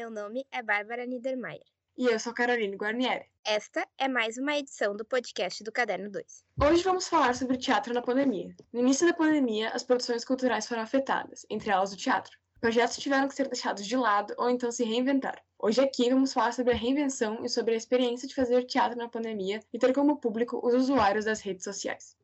Meu nome é Bárbara Niedermayer. E eu sou Caroline Guarnieri. Esta é mais uma edição do podcast do Caderno 2. Hoje vamos falar sobre teatro na pandemia. No início da pandemia, as produções culturais foram afetadas, entre elas o teatro. Projetos tiveram que ser deixados de lado ou então se reinventar. Hoje aqui vamos falar sobre a reinvenção e sobre a experiência de fazer teatro na pandemia e ter como público os usuários das redes sociais.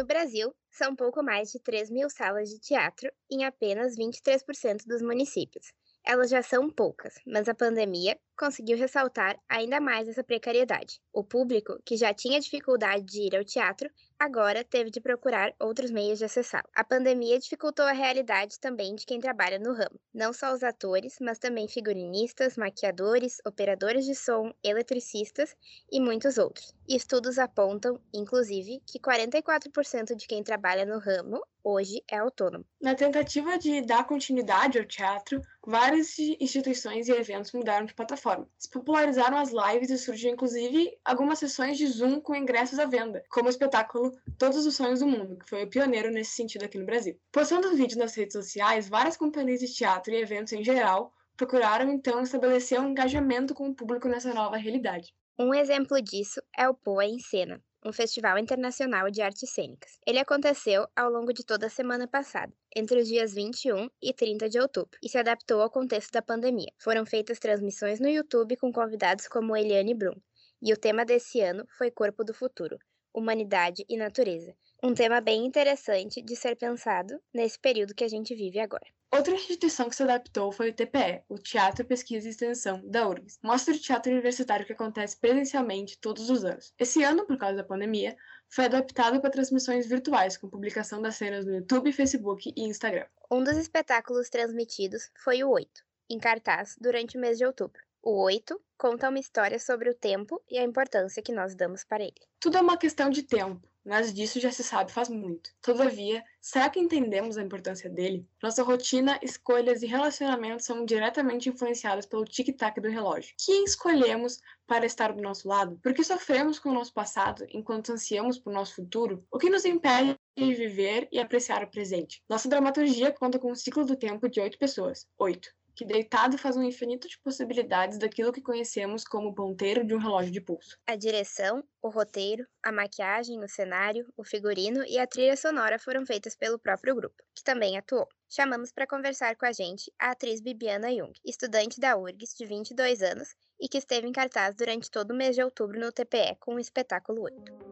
No Brasil, são pouco mais de 3 mil salas de teatro em apenas 23% dos municípios. Elas já são poucas, mas a pandemia conseguiu ressaltar ainda mais essa precariedade. O público, que já tinha dificuldade de ir ao teatro, agora teve de procurar outros meios de acessá-lo. A pandemia dificultou a realidade também de quem trabalha no ramo, não só os atores, mas também figurinistas, maquiadores, operadores de som, eletricistas e muitos outros. Estudos apontam, inclusive, que 44% de quem trabalha no ramo hoje é autônomo. Na tentativa de dar continuidade ao teatro, várias instituições e eventos mudaram de plataforma. Se popularizaram as lives e surgiu inclusive algumas sessões de Zoom com ingressos à venda, como o espetáculo Todos os Sonhos do Mundo, que foi o pioneiro nesse sentido aqui no Brasil. Postando vídeos nas redes sociais, várias companhias de teatro e eventos em geral procuraram então estabelecer um engajamento com o público nessa nova realidade. Um exemplo disso é o Poa em Cena, um festival internacional de artes cênicas. Ele aconteceu ao longo de toda a semana passada, entre os dias 21 e 30 de outubro, e se adaptou ao contexto da pandemia. Foram feitas transmissões no YouTube com convidados como Eliane Brum, e o tema desse ano foi Corpo do Futuro, Humanidade e Natureza. Um tema bem interessante de ser pensado nesse período que a gente vive agora. Outra instituição que se adaptou foi o TPE, o Teatro Pesquisa e Extensão, da URGS. Mostra de teatro universitário que acontece presencialmente todos os anos. Esse ano, por causa da pandemia, foi adaptado para transmissões virtuais, com publicação das cenas no YouTube, Facebook e Instagram. Um dos espetáculos transmitidos foi o Oito, em cartaz durante o mês de outubro. O Oito conta uma história sobre o tempo e a importância que nós damos para ele. Tudo é uma questão de tempo, mas disso já se sabe faz muito. Todavia, será que entendemos a importância dele? Nossa rotina, escolhas e relacionamentos são diretamente influenciados pelo tic-tac do relógio. Quem escolhemos para estar do nosso lado? Por que sofremos com o nosso passado enquanto ansiamos por nosso futuro? O que nos impede de viver e apreciar o presente? Nossa dramaturgia conta com um ciclo do tempo de oito pessoas. Oito que deitado faz um infinito de possibilidades daquilo que conhecemos como ponteiro de um relógio de pulso. A direção, o roteiro, a maquiagem, o cenário, o figurino e a trilha sonora foram feitas pelo próprio grupo, que também atuou. Chamamos para conversar com a gente a atriz Bibiana Jung, estudante da URGS de 22 anos e que esteve em cartaz durante todo o mês de outubro no TPE com o espetáculo 8.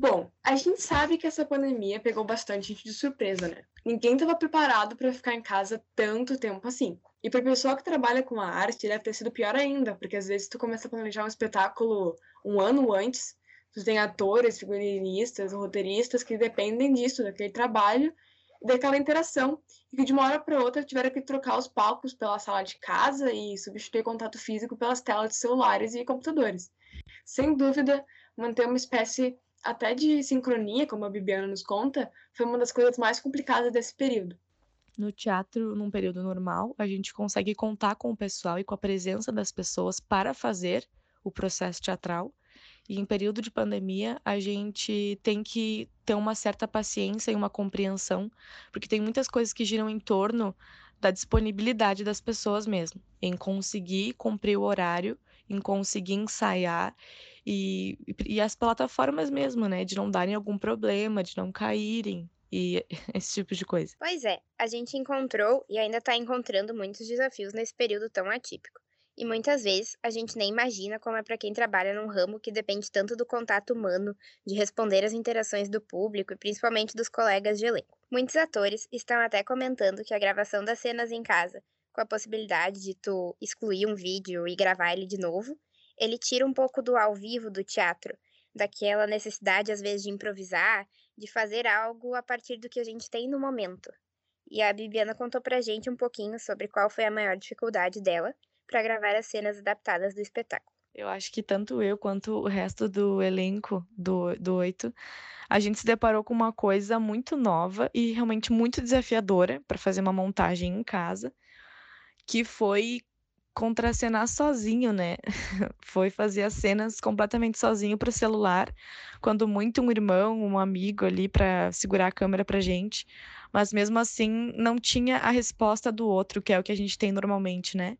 Bom, a gente sabe que essa pandemia pegou bastante gente de surpresa, né? Ninguém estava preparado para ficar em casa tanto tempo assim. E para pessoa que trabalha com a arte, deve ter sido pior ainda, porque às vezes tu começa a planejar um espetáculo um ano antes, tu tem atores, figurinistas, roteiristas que dependem disso, daquele trabalho daquela interação, e que de uma hora para outra tiveram que trocar os palcos pela sala de casa e substituir contato físico pelas telas de celulares e computadores. Sem dúvida, manter uma espécie até de sincronia, como a Bibiana nos conta, foi uma das coisas mais complicadas desse período. No teatro, num período normal, a gente consegue contar com o pessoal e com a presença das pessoas para fazer o processo teatral. E em período de pandemia, a gente tem que ter uma certa paciência e uma compreensão, porque tem muitas coisas que giram em torno da disponibilidade das pessoas mesmo, em conseguir cumprir o horário, em conseguir ensaiar e, e as plataformas mesmo, né? De não darem algum problema, de não caírem e esse tipo de coisa. Pois é, a gente encontrou e ainda está encontrando muitos desafios nesse período tão atípico. E muitas vezes a gente nem imagina como é para quem trabalha num ramo que depende tanto do contato humano, de responder às interações do público e principalmente dos colegas de elenco. Muitos atores estão até comentando que a gravação das cenas em casa, com a possibilidade de tu excluir um vídeo e gravar ele de novo, Ele tira um pouco do ao vivo do teatro, daquela necessidade, às vezes, de improvisar, de fazer algo a partir do que a gente tem no momento. E a Bibiana contou pra gente um pouquinho sobre qual foi a maior dificuldade dela para gravar as cenas adaptadas do espetáculo. Eu acho que tanto eu quanto o resto do elenco do, do Oito, a gente se deparou com uma coisa muito nova e realmente muito desafiadora para fazer uma montagem em casa, que foi contracenar sozinho, né? Foi fazer as cenas completamente sozinho para o celular, quando muito um irmão, um amigo ali para segurar a câmera pra gente, mas mesmo assim não tinha a resposta do outro, que é o que a gente tem normalmente, né?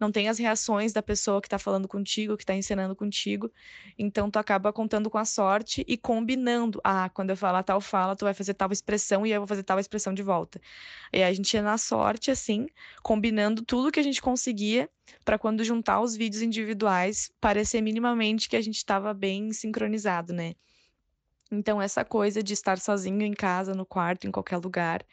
Não tem as reações da pessoa que está falando contigo, que está ensinando contigo. Então tu acaba contando com a sorte e combinando. Ah, quando eu falar tal fala, tu vai fazer tal expressão e eu vou fazer tal expressão de volta. E a gente ia na sorte, assim, combinando tudo que a gente conseguia para quando juntar os vídeos individuais, parecer minimamente que a gente estava bem sincronizado, né? Então, essa coisa de estar sozinho em casa, no quarto, em qualquer lugar,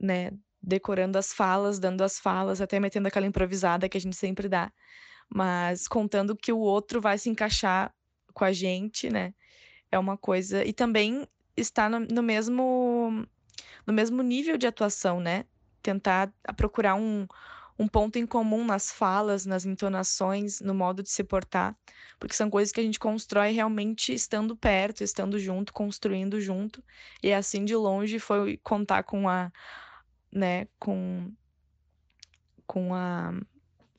né? Decorando as falas, dando as falas, até metendo aquela improvisada que a gente sempre dá, mas contando que o outro vai se encaixar com a gente, né? É uma coisa e também está no, no mesmo no mesmo nível de atuação, né? Tentar procurar um, um ponto em comum nas falas, nas entonações, no modo de se portar, porque são coisas que a gente constrói realmente estando perto, estando junto, construindo junto. E assim de longe foi contar com a né, com, com a,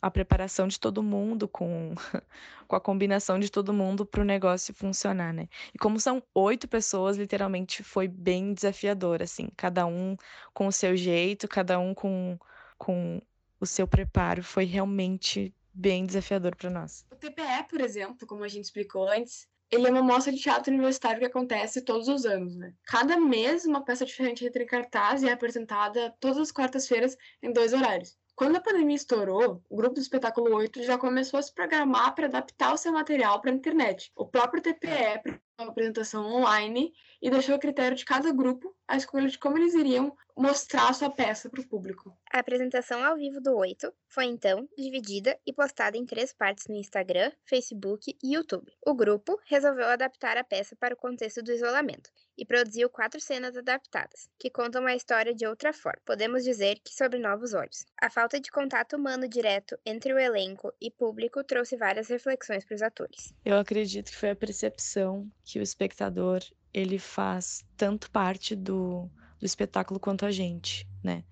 a preparação de todo mundo, com, com a combinação de todo mundo para o negócio funcionar, né? E como são oito pessoas, literalmente foi bem desafiador, assim, cada um com o seu jeito, cada um com, com o seu preparo, foi realmente bem desafiador para nós. O TPE, por exemplo, como a gente explicou antes, ele é uma mostra de teatro universitário que acontece todos os anos, né? Cada mês uma peça diferente entra em cartaz e é apresentada todas as quartas-feiras em dois horários. Quando a pandemia estourou, o grupo do Espetáculo 8 já começou a se programar para adaptar o seu material para a internet. O próprio TPE uma apresentação online e deixou a critério de cada grupo a escolha de como eles iriam mostrar a sua peça para o público. A apresentação ao vivo do Oito foi então dividida e postada em três partes no Instagram, Facebook e YouTube. O grupo resolveu adaptar a peça para o contexto do isolamento e produziu quatro cenas adaptadas, que contam a história de outra forma. Podemos dizer que sobre novos olhos. A falta de contato humano direto entre o elenco e público trouxe várias reflexões para os atores. Eu acredito que foi a percepção que o espectador ele faz tanto parte do, do espetáculo quanto a gente, né?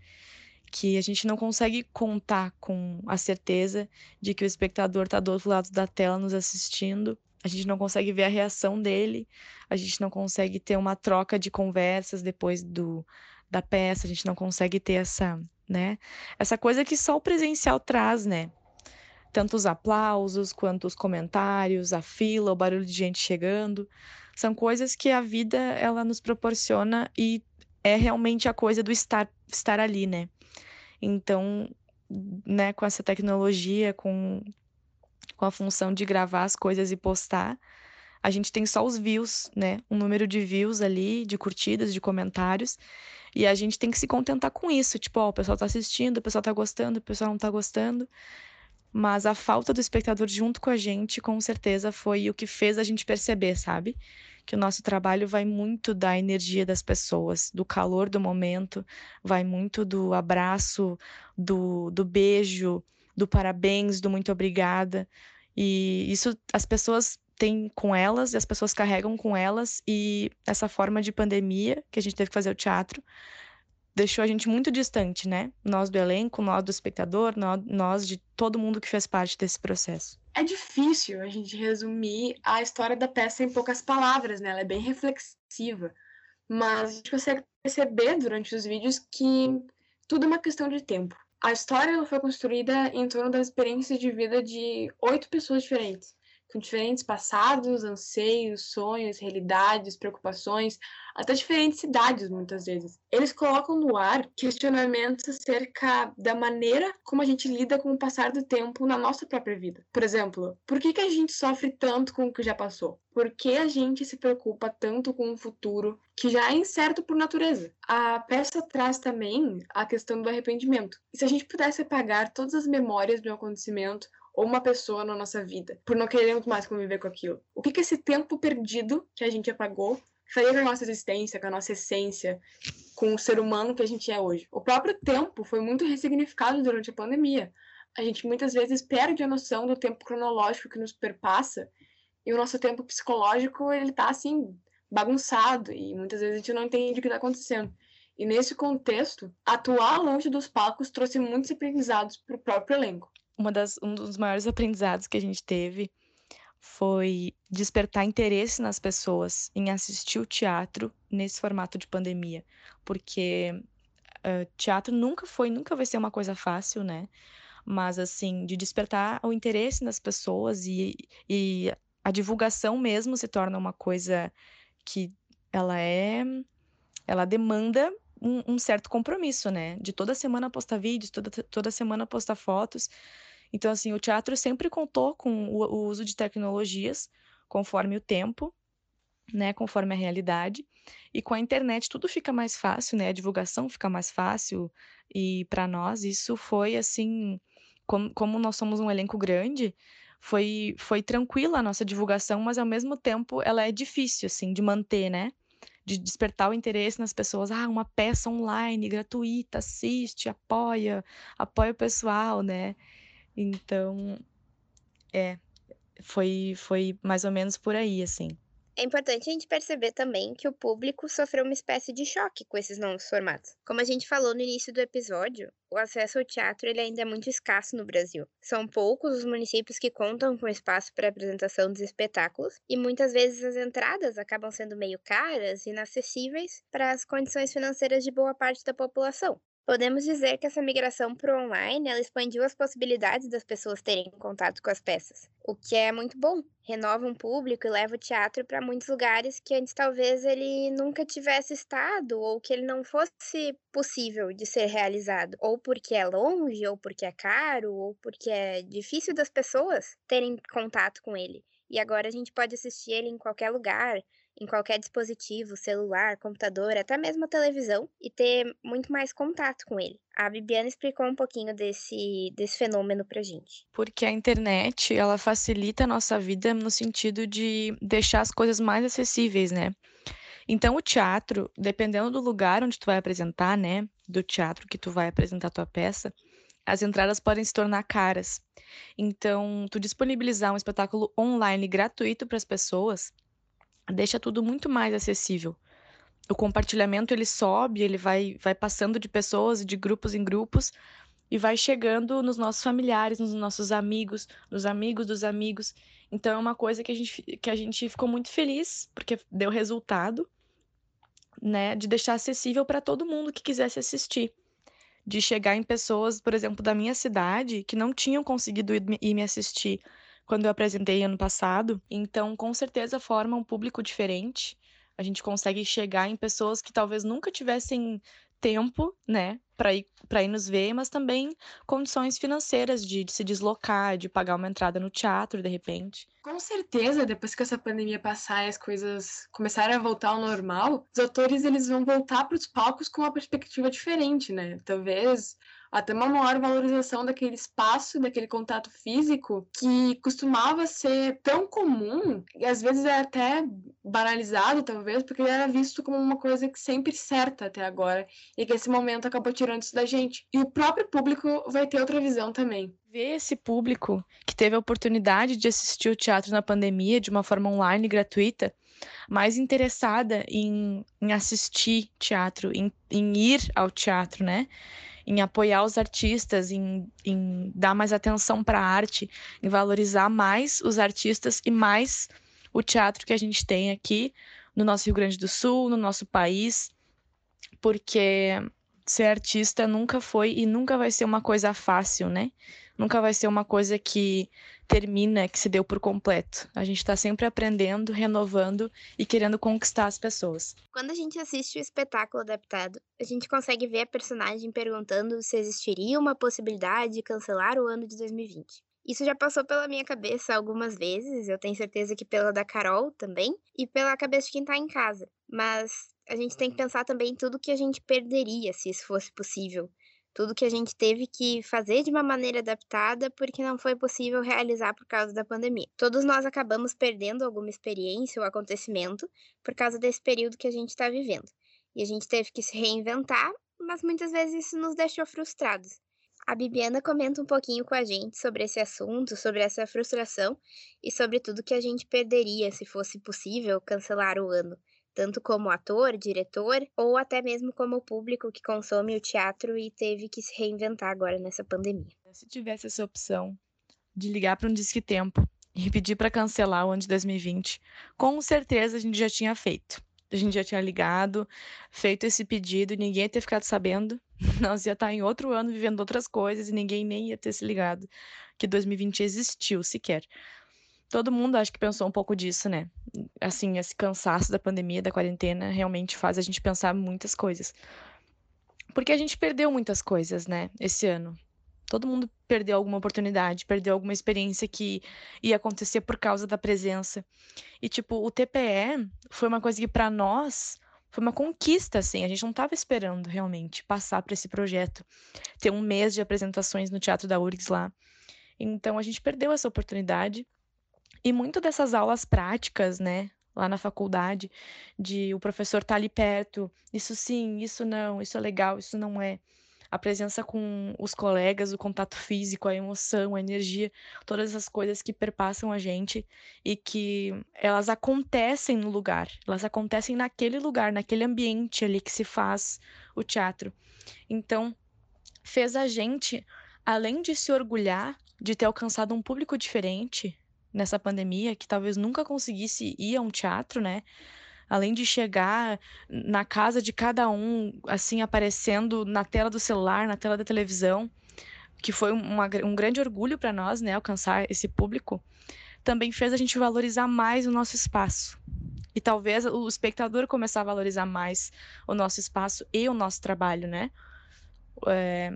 Que a gente não consegue contar com a certeza de que o espectador está do outro lado da tela nos assistindo a gente não consegue ver a reação dele, a gente não consegue ter uma troca de conversas depois do, da peça, a gente não consegue ter essa, né? Essa coisa que só o presencial traz, né? Tanto os aplausos quanto os comentários, a fila, o barulho de gente chegando, são coisas que a vida ela nos proporciona e é realmente a coisa do estar estar ali, né? Então, né, com essa tecnologia, com com a função de gravar as coisas e postar. A gente tem só os views, né? Um número de views ali, de curtidas, de comentários. E a gente tem que se contentar com isso. Tipo, ó, o pessoal tá assistindo, o pessoal tá gostando, o pessoal não tá gostando. Mas a falta do espectador junto com a gente, com certeza, foi o que fez a gente perceber, sabe? Que o nosso trabalho vai muito da energia das pessoas, do calor do momento, vai muito do abraço, do, do beijo, do parabéns, do muito obrigada. E isso as pessoas têm com elas, e as pessoas carregam com elas, e essa forma de pandemia que a gente teve que fazer o teatro deixou a gente muito distante, né? Nós do elenco, nós do espectador, nós de todo mundo que fez parte desse processo. É difícil a gente resumir a história da peça em poucas palavras, né? Ela é bem reflexiva, mas a gente consegue perceber durante os vídeos que tudo é uma questão de tempo. A história foi construída em torno das experiências de vida de oito pessoas diferentes, com diferentes passados, anseios, sonhos, realidades, preocupações, até diferentes cidades, muitas vezes. Eles colocam no ar questionamentos acerca da maneira como a gente lida com o passar do tempo na nossa própria vida. Por exemplo, por que, que a gente sofre tanto com o que já passou? Por que a gente se preocupa tanto com o futuro que já é incerto por natureza? A peça traz também a questão do arrependimento. E se a gente pudesse apagar todas as memórias do acontecimento ou uma pessoa na nossa vida, por não querermos mais conviver com aquilo. O que, que esse tempo perdido que a gente apagou faria com a nossa existência, com a nossa essência, com o ser humano que a gente é hoje? O próprio tempo foi muito ressignificado durante a pandemia. A gente muitas vezes perde a noção do tempo cronológico que nos perpassa e o nosso tempo psicológico ele tá assim bagunçado e muitas vezes a gente não entende o que está acontecendo. E nesse contexto, atuar longe dos palcos trouxe muitos aprendizados para o próprio elenco. Uma das, um dos maiores aprendizados que a gente teve foi despertar interesse nas pessoas em assistir o teatro nesse formato de pandemia, porque uh, teatro nunca foi, nunca vai ser uma coisa fácil, né? Mas assim, de despertar o interesse nas pessoas e, e a divulgação mesmo se torna uma coisa que ela é, ela demanda um, um, certo compromisso, né? De toda semana postar vídeos, toda, toda semana postar fotos. Então, assim, o teatro sempre contou com o, o uso de tecnologias conforme o tempo, né? Conforme a realidade. E com a internet tudo fica mais fácil, né? A divulgação fica mais fácil. E para nós isso foi assim, como, como nós somos um elenco grande, foi, foi tranquila a nossa divulgação, mas ao mesmo tempo ela é difícil, assim, de manter, né? De despertar o interesse nas pessoas. Ah, uma peça online gratuita, assiste, apoia, apoia o pessoal, né? Então, é, foi, foi mais ou menos por aí, assim. É importante a gente perceber também que o público sofreu uma espécie de choque com esses novos formatos. Como a gente falou no início do episódio, o acesso ao teatro ele ainda é muito escasso no Brasil. São poucos os municípios que contam com espaço para apresentação dos espetáculos e muitas vezes as entradas acabam sendo meio caras e inacessíveis para as condições financeiras de boa parte da população. Podemos dizer que essa migração para o online ela expandiu as possibilidades das pessoas terem contato com as peças, o que é muito bom. Renova um público e leva o teatro para muitos lugares que antes talvez ele nunca tivesse estado ou que ele não fosse possível de ser realizado, ou porque é longe, ou porque é caro, ou porque é difícil das pessoas terem contato com ele. E agora a gente pode assistir ele em qualquer lugar, em qualquer dispositivo, celular, computador, até mesmo a televisão, e ter muito mais contato com ele. A Bibiana explicou um pouquinho desse, desse fenômeno pra gente. Porque a internet, ela facilita a nossa vida no sentido de deixar as coisas mais acessíveis, né? Então, o teatro, dependendo do lugar onde tu vai apresentar, né, do teatro que tu vai apresentar tua peça, as entradas podem se tornar caras. Então, tu disponibilizar um espetáculo online gratuito para as pessoas deixa tudo muito mais acessível. O compartilhamento ele sobe, ele vai, vai passando de pessoas de grupos em grupos e vai chegando nos nossos familiares, nos nossos amigos, nos amigos dos amigos. Então é uma coisa que a gente, que a gente ficou muito feliz, porque deu resultado, né, de deixar acessível para todo mundo que quisesse assistir. De chegar em pessoas, por exemplo, da minha cidade, que não tinham conseguido ir me assistir quando eu apresentei ano passado. Então, com certeza forma um público diferente. A gente consegue chegar em pessoas que talvez nunca tivessem tempo, né, para ir para ir nos ver, mas também condições financeiras de, de, se deslocar, de pagar uma entrada no teatro de repente. Com certeza, depois que essa pandemia passar e as coisas começarem a voltar ao normal, os atores eles vão voltar para os palcos com uma perspectiva diferente, né? Talvez até uma maior valorização daquele espaço, daquele contato físico que costumava ser tão comum e às vezes é até banalizado, talvez, porque ele era visto como uma coisa que sempre certa até agora e que esse momento acabou tirando isso da gente. E o próprio público vai ter outra visão também. Ver esse público que teve a oportunidade de assistir o teatro na pandemia de uma forma online gratuita mais interessada em, em assistir teatro, em, em ir ao teatro, né? Em apoiar os artistas, em, em dar mais atenção para a arte, em valorizar mais os artistas e mais o teatro que a gente tem aqui no nosso Rio Grande do Sul, no nosso país, porque ser artista nunca foi e nunca vai ser uma coisa fácil, né? Nunca vai ser uma coisa que termina, que se deu por completo. A gente está sempre aprendendo, renovando e querendo conquistar as pessoas. Quando a gente assiste o espetáculo adaptado, a gente consegue ver a personagem perguntando se existiria uma possibilidade de cancelar o ano de 2020. Isso já passou pela minha cabeça algumas vezes, eu tenho certeza que pela da Carol também, e pela cabeça de quem tá em casa. Mas a gente tem que pensar também em tudo que a gente perderia se isso fosse possível Tudo que a gente teve que fazer de uma maneira adaptada porque não foi possível realizar por causa da pandemia. Todos nós acabamos perdendo alguma experiência ou acontecimento por causa desse período que a gente está vivendo. E a gente teve que se reinventar, mas muitas vezes isso nos deixou frustrados. A Bibiana comenta um pouquinho com a gente sobre esse assunto, sobre essa frustração e sobre tudo que a gente perderia se fosse possível cancelar o ano tanto como ator, diretor, ou até mesmo como público que consome o teatro e teve que se reinventar agora nessa pandemia. Se tivesse essa opção de ligar para um Disque Tempo e pedir para cancelar o ano de 2020, com certeza a gente já tinha feito. A gente já tinha ligado, feito esse pedido, ninguém ia ter ficado sabendo. Nós ia estar em outro ano vivendo outras coisas e ninguém nem ia ter se ligado que 2020 existiu sequer todo mundo acho que pensou um pouco disso, né? Assim, esse cansaço da pandemia, da quarentena, realmente faz a gente pensar muitas coisas. Porque a gente perdeu muitas coisas, né, esse ano. Todo mundo perdeu alguma oportunidade, perdeu alguma experiência que ia acontecer por causa da presença. E, tipo, o TPE foi uma coisa que, para nós, foi uma conquista, assim. A gente não estava esperando realmente passar por esse projeto, ter um mês de apresentações no Teatro da URGS lá. Então, a gente perdeu essa oportunidade e muito dessas aulas práticas, né, lá na faculdade, de o professor estar tá ali perto, isso sim, isso não, isso é legal, isso não é. A presença com os colegas, o contato físico, a emoção, a energia, todas essas coisas que perpassam a gente e que elas acontecem no lugar, elas acontecem naquele lugar, naquele ambiente ali que se faz o teatro. Então, fez a gente, além de se orgulhar de ter alcançado um público diferente, nessa pandemia que talvez nunca conseguisse ir a um teatro, né? Além de chegar na casa de cada um, assim, aparecendo na tela do celular, na tela da televisão, que foi uma, um grande orgulho para nós, né? Alcançar esse público, também fez a gente valorizar mais o nosso espaço. E talvez o espectador começar a valorizar mais o nosso espaço e o nosso trabalho, né? É,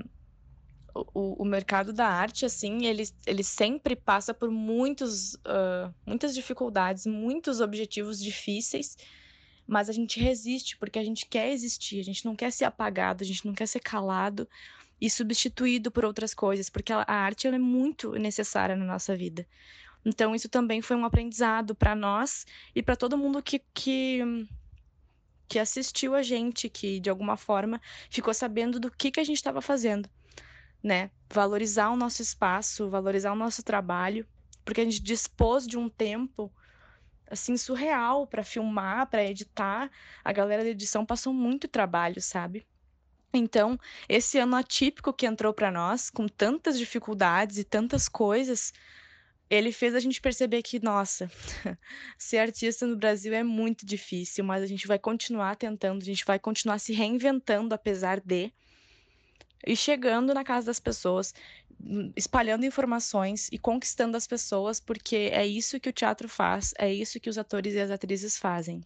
o, o mercado da arte, assim, ele, ele sempre passa por muitos, uh, muitas dificuldades, muitos objetivos difíceis, mas a gente resiste porque a gente quer existir, a gente não quer ser apagado, a gente não quer ser calado e substituído por outras coisas, porque a, arte é muito necessária na nossa vida. Então, isso também foi um aprendizado para nós e para todo mundo que, que, que assistiu a gente, que de alguma forma ficou sabendo do que, que a gente estava fazendo né? Valorizar o nosso espaço, valorizar o nosso trabalho, porque a gente dispôs de um tempo assim surreal para filmar, para editar. A galera da edição passou muito trabalho, sabe? Então, esse ano atípico que entrou para nós, com tantas dificuldades e tantas coisas, ele fez a gente perceber que, nossa, ser artista no Brasil é muito difícil, mas a gente vai continuar tentando, a gente vai continuar se reinventando apesar de e chegando na casa das pessoas, hum, espalhando informações e conquistando as pessoas, porque é isso que o teatro faz, é isso que os atores e as atrizes fazem.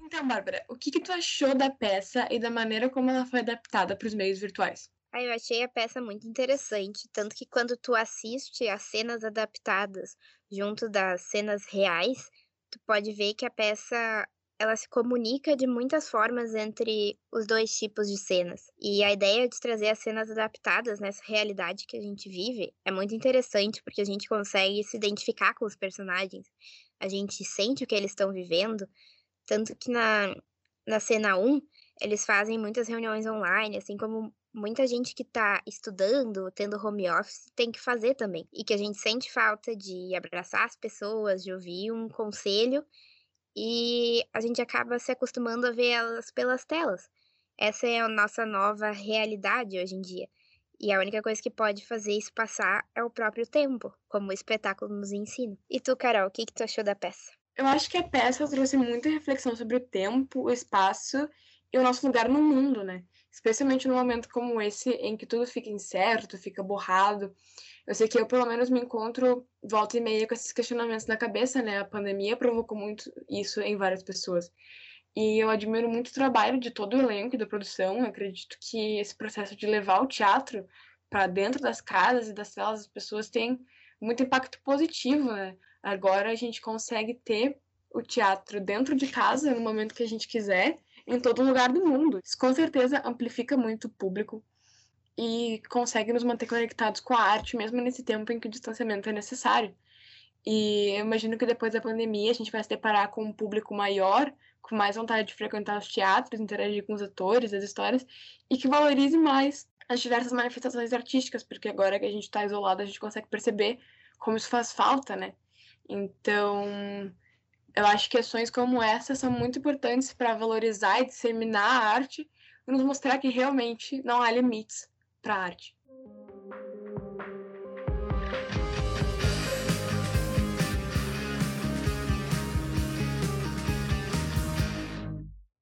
Então, Bárbara, o que, que tu achou da peça e da maneira como ela foi adaptada para os meios virtuais? Ah, eu achei a peça muito interessante, tanto que quando tu assiste as cenas adaptadas junto das cenas reais, tu pode ver que a peça ela se comunica de muitas formas entre os dois tipos de cenas. E a ideia de trazer as cenas adaptadas nessa realidade que a gente vive é muito interessante, porque a gente consegue se identificar com os personagens, a gente sente o que eles estão vivendo, tanto que na, na cena 1, eles fazem muitas reuniões online, assim como muita gente que está estudando, tendo home office, tem que fazer também. E que a gente sente falta de abraçar as pessoas, de ouvir um conselho, e a gente acaba se acostumando a ver elas pelas telas. Essa é a nossa nova realidade hoje em dia. E a única coisa que pode fazer isso passar é o próprio tempo, como o espetáculo nos ensina. E tu, Carol, o que, que tu achou da peça? Eu acho que a peça trouxe muita reflexão sobre o tempo, o espaço e o nosso lugar no mundo, né? Especialmente num momento como esse, em que tudo fica incerto, fica borrado. Eu sei que eu, pelo menos, me encontro volta e meia com esses questionamentos na cabeça, né? A pandemia provocou muito isso em várias pessoas. E eu admiro muito o trabalho de todo o elenco e da produção. Eu acredito que esse processo de levar o teatro para dentro das casas e das celas das pessoas tem muito impacto positivo, né? Agora a gente consegue ter o teatro dentro de casa, no momento que a gente quiser, em todo lugar do mundo. Isso com certeza amplifica muito o público e consegue nos manter conectados com a arte, mesmo nesse tempo em que o distanciamento é necessário. E eu imagino que depois da pandemia a gente vai se deparar com um público maior, com mais vontade de frequentar os teatros, interagir com os atores, as histórias, e que valorize mais as diversas manifestações artísticas, porque agora que a gente está isolado, a gente consegue perceber como isso faz falta, né? Então, eu acho que ações como essa são muito importantes para valorizar e disseminar a arte e nos mostrar que realmente não há limites para a arte.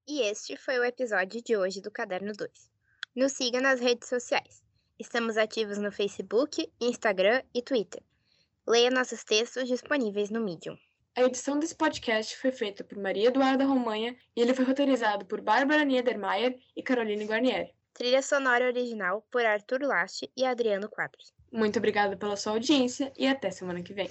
E este foi o episódio de hoje do Caderno 2. Nos siga nas redes sociais. Estamos ativos no Facebook, Instagram e Twitter. Leia nossos textos disponíveis no Medium. A edição desse podcast foi feita por Maria Eduarda Romanha e ele foi roteirizado por Bárbara Niedermayer e Caroline Guarnieri. Trilha sonora original por Arthur Laste e Adriano Quadros. Muito obrigada pela sua audiência e até semana que vem.